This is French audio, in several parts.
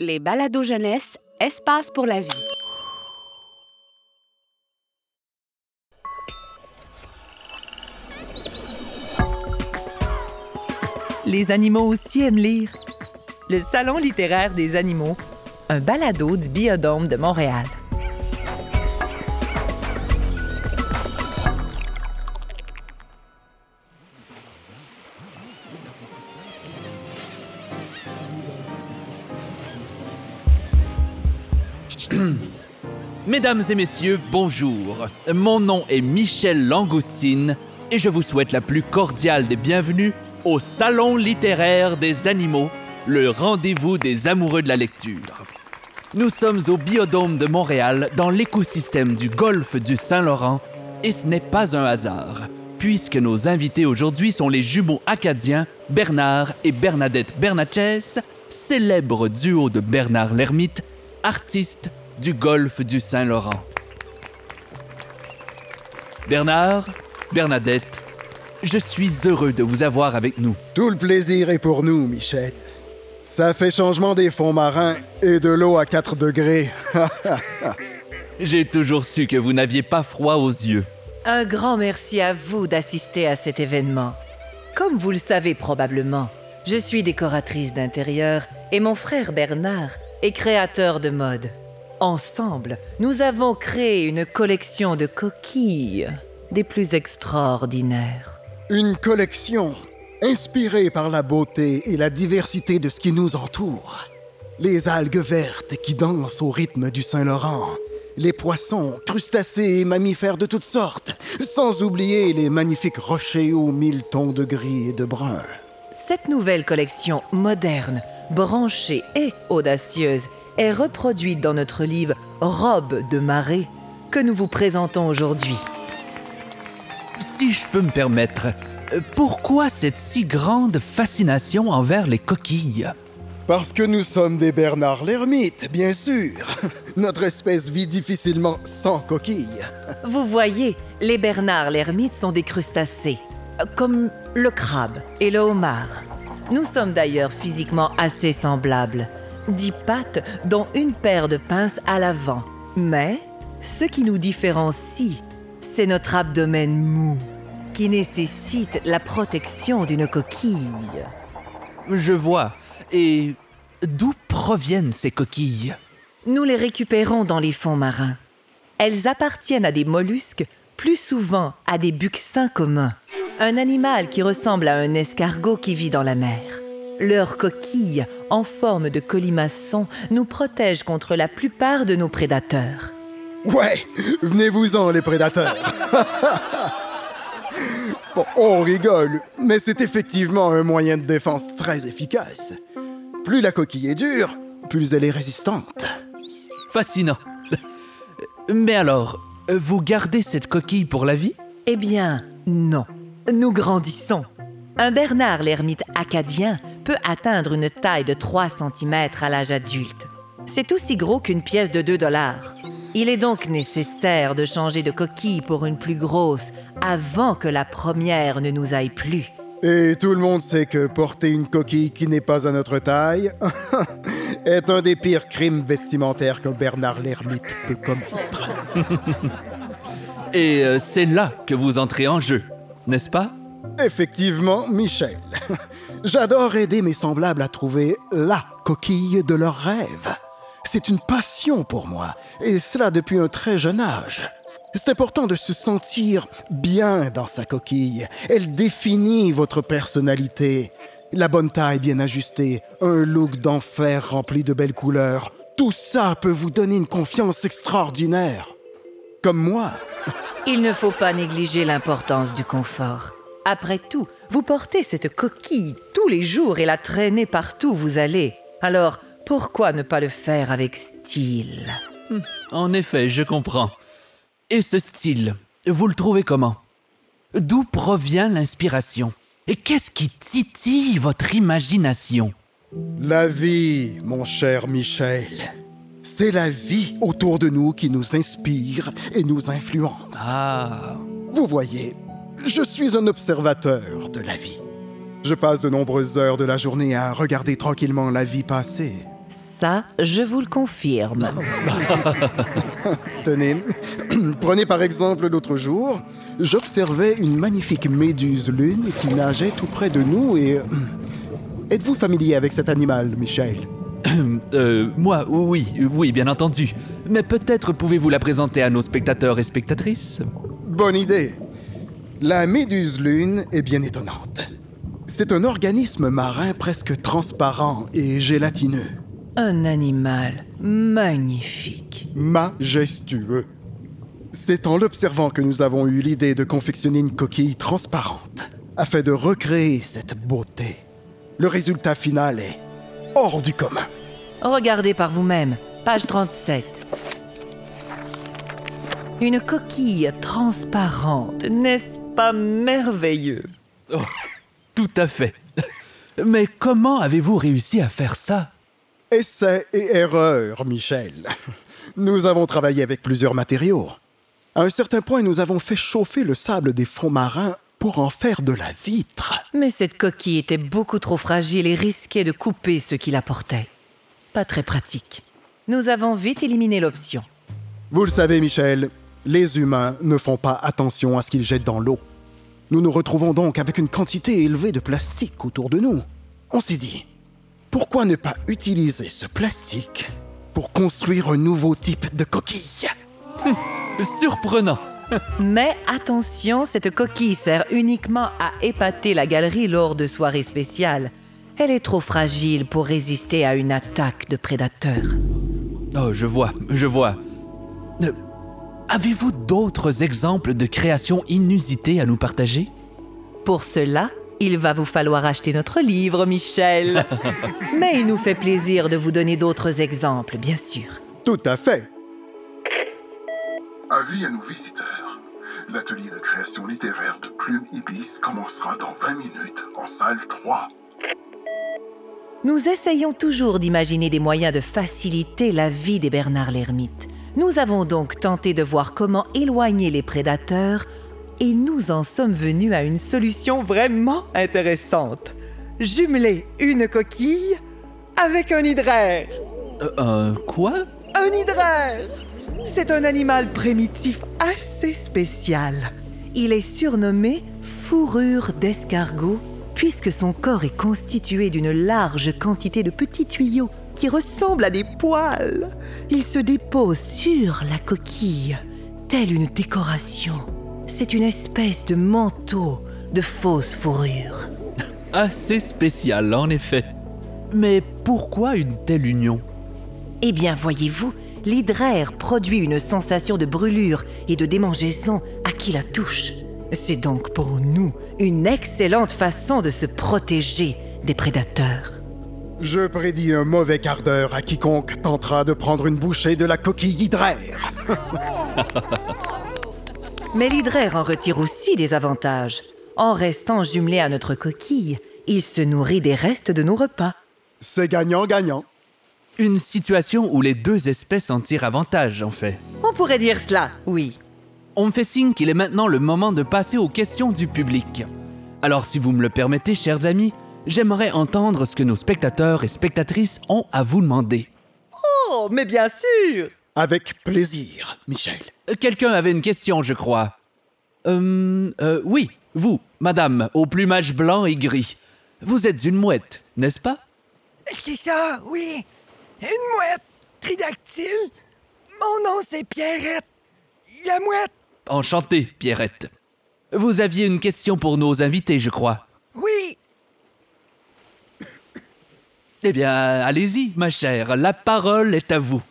Les balados jeunesse, espace pour la vie. Les animaux aussi aiment lire. Le Salon littéraire des animaux, un balado du Biodôme de Montréal. Mesdames et messieurs, bonjour. Mon nom est Michel Langoustine et je vous souhaite la plus cordiale des bienvenues au Salon littéraire des animaux, le rendez-vous des amoureux de la lecture. Nous sommes au Biodôme de Montréal, dans l'écosystème du golfe du Saint-Laurent, et ce n'est pas un hasard, puisque nos invités aujourd'hui sont les jumeaux acadiens Bernard et Bernadette Bernatchès, célèbre duo de Bernard l'Ermite, artiste du golfe du Saint-Laurent. Bernard, Bernadette, je suis heureux de vous avoir avec nous. Tout le plaisir est pour nous, Michel. Ça fait changement des fonds marins et de l'eau à 4 degrés. J'ai toujours su que vous n'aviez pas froid aux yeux. Un grand merci à vous d'assister à cet événement. Comme vous le savez probablement, je suis décoratrice d'intérieur et mon frère Bernard est créateur de mode. Ensemble, nous avons créé une collection de coquilles des plus extraordinaires. Une collection inspirée par la beauté et la diversité de ce qui nous entoure. Les algues vertes qui dansent au rythme du Saint-Laurent. Les poissons, crustacés et mammifères de toutes sortes. Sans oublier les magnifiques rochers aux mille tons de gris et de brun. Cette nouvelle collection moderne, branchée et audacieuse est reproduite dans notre livre Robe de marée que nous vous présentons aujourd'hui. Si je peux me permettre, euh, pourquoi cette si grande fascination envers les coquilles? Parce que nous sommes des Bernard l'ermite, bien sûr. Notre espèce vit difficilement sans coquilles. Vous voyez, les Bernard l'ermite sont des crustacés, comme le crabe et le homard. Nous sommes d'ailleurs physiquement assez semblables. Dix pattes, dont une paire de pinces à l'avant. Mais ce qui nous différencie, c'est notre abdomen mou, qui nécessite la protection d'une coquille. Je vois. Et d'où proviennent ces coquilles? Nous les récupérons dans les fonds marins. Elles appartiennent à des mollusques, plus souvent à des buccins communs, un animal qui ressemble à un escargot qui vit dans la mer. Leurs coquilles, en forme de colimaçon, nous protègent contre la plupart de nos prédateurs. Ouais, venez-vous-en, les prédateurs. bon, on rigole, mais c'est effectivement un moyen de défense très efficace. Plus la coquille est dure, plus elle est résistante. Fascinant. Mais alors, vous gardez cette coquille pour la vie? Eh bien, non. Nous grandissons. Un Bernard l'ermite acadien peut atteindre une taille de 3 cm à l'âge adulte. C'est aussi gros qu'une pièce de 2 dollars. Il est donc nécessaire de changer de coquille pour une plus grosse avant que la première ne nous aille plus. Et tout le monde sait que porter une coquille qui n'est pas à notre taille est un des pires crimes vestimentaires que Bernard l'ermite peut commettre. Et euh, c'est là que vous entrez en jeu, n'est-ce pas? Effectivement, Michel. J'adore aider mes semblables à trouver la coquille de leurs rêves. C'est une passion pour moi, et cela depuis un très jeune âge. C'est important de se sentir bien dans sa coquille. Elle définit votre personnalité. La bonne taille bien ajustée, un look d'enfer rempli de belles couleurs, tout ça peut vous donner une confiance extraordinaire. Comme moi. Il ne faut pas négliger l'importance du confort. Après tout, vous portez cette coquille tous les jours et la traînez partout où vous allez. Alors, pourquoi ne pas le faire avec style? En effet, je comprends. Et ce style, vous le trouvez comment? D'où provient l'inspiration? Et qu'est-ce qui titille votre imagination? La vie, mon cher Michel. C'est la vie autour de nous qui nous inspire et nous influence. Ah, Vous voyez, je suis un observateur de la vie. Je passe de nombreuses heures de la journée à regarder tranquillement la vie passer. Ça, je vous le confirme. Tenez, prenez par exemple l'autre jour, j'observais une magnifique méduse lune qui nageait tout près de nous et... Êtes-vous familier avec cet animal, Michel? Euh, moi, oui, oui, bien entendu. Mais peut-être pouvez-vous la présenter à nos spectateurs et spectatrices? Bonne idée. La méduse lune est bien étonnante. C'est un organisme marin presque transparent et gélatineux. Un animal magnifique. Majestueux. C'est en l'observant que nous avons eu l'idée de confectionner une coquille transparente afin de recréer cette beauté. Le résultat final est hors du commun. Regardez par vous-même, page 37. Une coquille transparente, n'est-ce pas merveilleux Oh, tout à fait. Mais comment avez-vous réussi à faire ça? Essai et erreur, Michel. Nous avons travaillé avec plusieurs matériaux. À un certain point, nous avons fait chauffer le sable des fonds marins pour en faire de la vitre. Mais cette coquille était beaucoup trop fragile et risquait de couper ce qui la portait. Pas très pratique. Nous avons vite éliminé l'option. Vous le savez, Michel, les humains ne font pas attention à ce qu'ils jettent dans l'eau. Nous nous retrouvons donc avec une quantité élevée de plastique autour de nous. On s'est dit, pourquoi ne pas utiliser ce plastique pour construire un nouveau type de coquille? Surprenant. Mais attention, cette coquille sert uniquement à épater la galerie lors de soirées spéciales. Elle est trop fragile pour résister à une attaque de prédateurs. Oh, je vois, je vois. Avez-vous d'autres exemples de créations inusitées à nous partager? Pour cela, il va vous falloir acheter notre livre, Michel. Mais il nous fait plaisir de vous donner d'autres exemples, bien sûr. Tout à fait. Avis à nos visiteurs. L'atelier de création littéraire de Plume Ibis commencera dans 20 minutes en salle 3. Nous essayons toujours d'imaginer des moyens de faciliter la vie des Bernard l'ermite. Nous avons donc tenté de voir comment éloigner les prédateurs et nous en sommes venus à une solution vraiment intéressante. Jumeler une coquille avec un hydraire. Euh, Un quoi? Un hydraire C'est un animal primitif assez spécial. Il est surnommé fourrure d'escargot puisque son corps est constitué d'une large quantité de petits tuyaux qui ressemblent à des poils. Il se dépose sur la coquille, telle une décoration. C'est une espèce de manteau de fausse fourrure. Assez spécial, en effet. Mais pourquoi une telle union? Eh bien, voyez-vous, l'hydraire produit une sensation de brûlure et de démangeaison à qui la touche. C'est donc pour nous une excellente façon de se protéger des prédateurs. Je prédis un mauvais quart d'heure à quiconque tentera de prendre une bouchée de la coquille hydraire. Mais l'hydraire en retire aussi des avantages. En restant jumelé à notre coquille, il se nourrit des restes de nos repas. C'est gagnant-gagnant. Une situation où les deux espèces en tirent avantage, en fait. On pourrait dire cela, oui. On me fait signe qu'il est maintenant le moment de passer aux questions du public. Alors si vous me le permettez, chers amis, j'aimerais entendre ce que nos spectateurs et spectatrices ont à vous demander. Oh, mais bien sûr Avec plaisir, Michel. Euh, Quelqu'un avait une question, je crois. Euh, euh, oui, vous, madame, au plumage blanc et gris. Vous êtes une mouette, n'est-ce pas? C'est ça, oui. Une mouette tridactyle. Mon nom, c'est Pierrette. La mouette, Enchanté, Pierrette. Vous aviez une question pour nos invités, je crois. oui. Eh bien, allez-y, ma chère, la parole est à vous.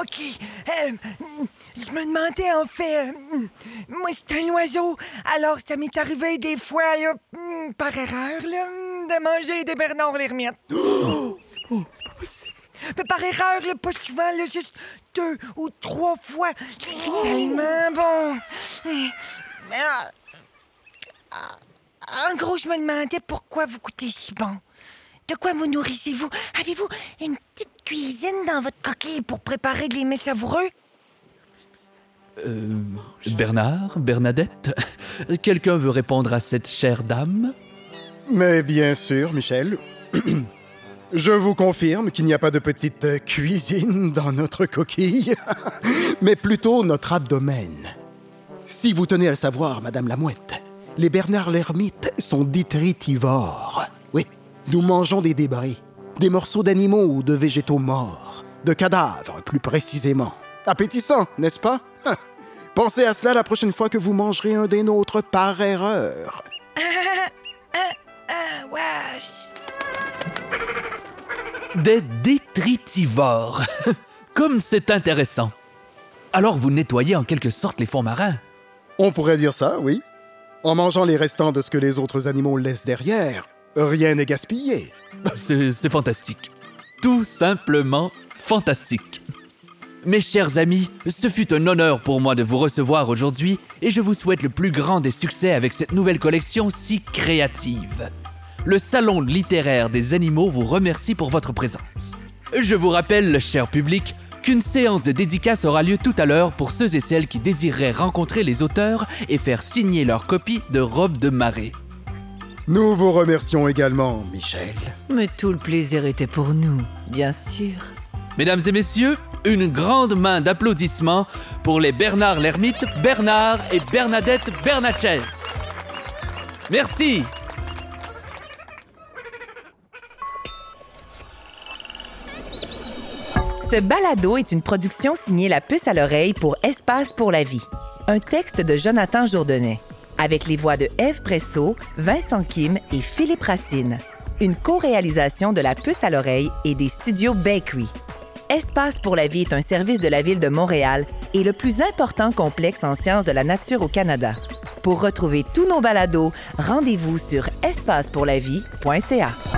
OK. Euh, je me demandais, en fait... euh, moi, c'est un oiseau. Alors, ça m'est arrivé des fois, là, hum, par erreur, là, de manger des Bernard l'ermite. c'est pas possible. Mais par erreur, là, pas souvent, là, juste deux ou trois fois. C'est tellement bon. Mais, euh, en gros, je me demandais pourquoi vous goûtez si bon. De quoi vous nourrissez-vous? Avez-vous une petite cuisine dans votre coquille pour préparer des mets savoureux? Euh, Bernard, Bernadette, quelqu'un veut répondre à cette chère dame? Mais bien sûr, Michel. Je vous confirme qu'il n'y a pas de petite cuisine dans notre coquille, mais plutôt notre abdomen. Si vous tenez à le savoir, Madame la Mouette, les Bernard l'ermite sont détritivores. Nous mangeons des débris, des morceaux d'animaux ou de végétaux morts, de cadavres plus précisément. Appétissant, n'est-ce pas? Pensez à cela la prochaine fois que vous mangerez un des nôtres par erreur. Ah, wesh! Des détritivores. Comme c'est intéressant. Alors vous nettoyez en quelque sorte les fonds marins. On pourrait dire ça, oui. En mangeant les restants de ce que les autres animaux laissent derrière, rien n'est gaspillé. C'est fantastique. Tout simplement fantastique. Mes chers amis, ce fut un honneur pour moi de vous recevoir aujourd'hui et je vous souhaite le plus grand des succès avec cette nouvelle collection si créative. Le Salon littéraire des animaux vous remercie pour votre présence. Je vous rappelle, cher public, qu'une séance de dédicace aura lieu tout à l'heure pour ceux et celles qui désireraient rencontrer les auteurs et faire signer leur copie de Robe de marée. Nous vous remercions également, Michel. Mais tout le plaisir était pour nous, bien sûr. Mesdames et messieurs, une grande main d'applaudissements pour les Bernard l'Ermite, Bernard et Bernadette Bernatchez. Merci. Ce balado est une production signée La Puce à l'oreille pour Espace pour la vie. Un texte de Jonathan Jourdenet. Avec les voix de Eve Presso, Vincent Kim et Philippe Racine. Une co-réalisation de La Puce à l'oreille et des studios Bakery. Espace pour la vie est un service de la Ville de Montréal et le plus important complexe en sciences de la nature au Canada. Pour retrouver tous nos balados, rendez-vous sur espacepourlavie.ca.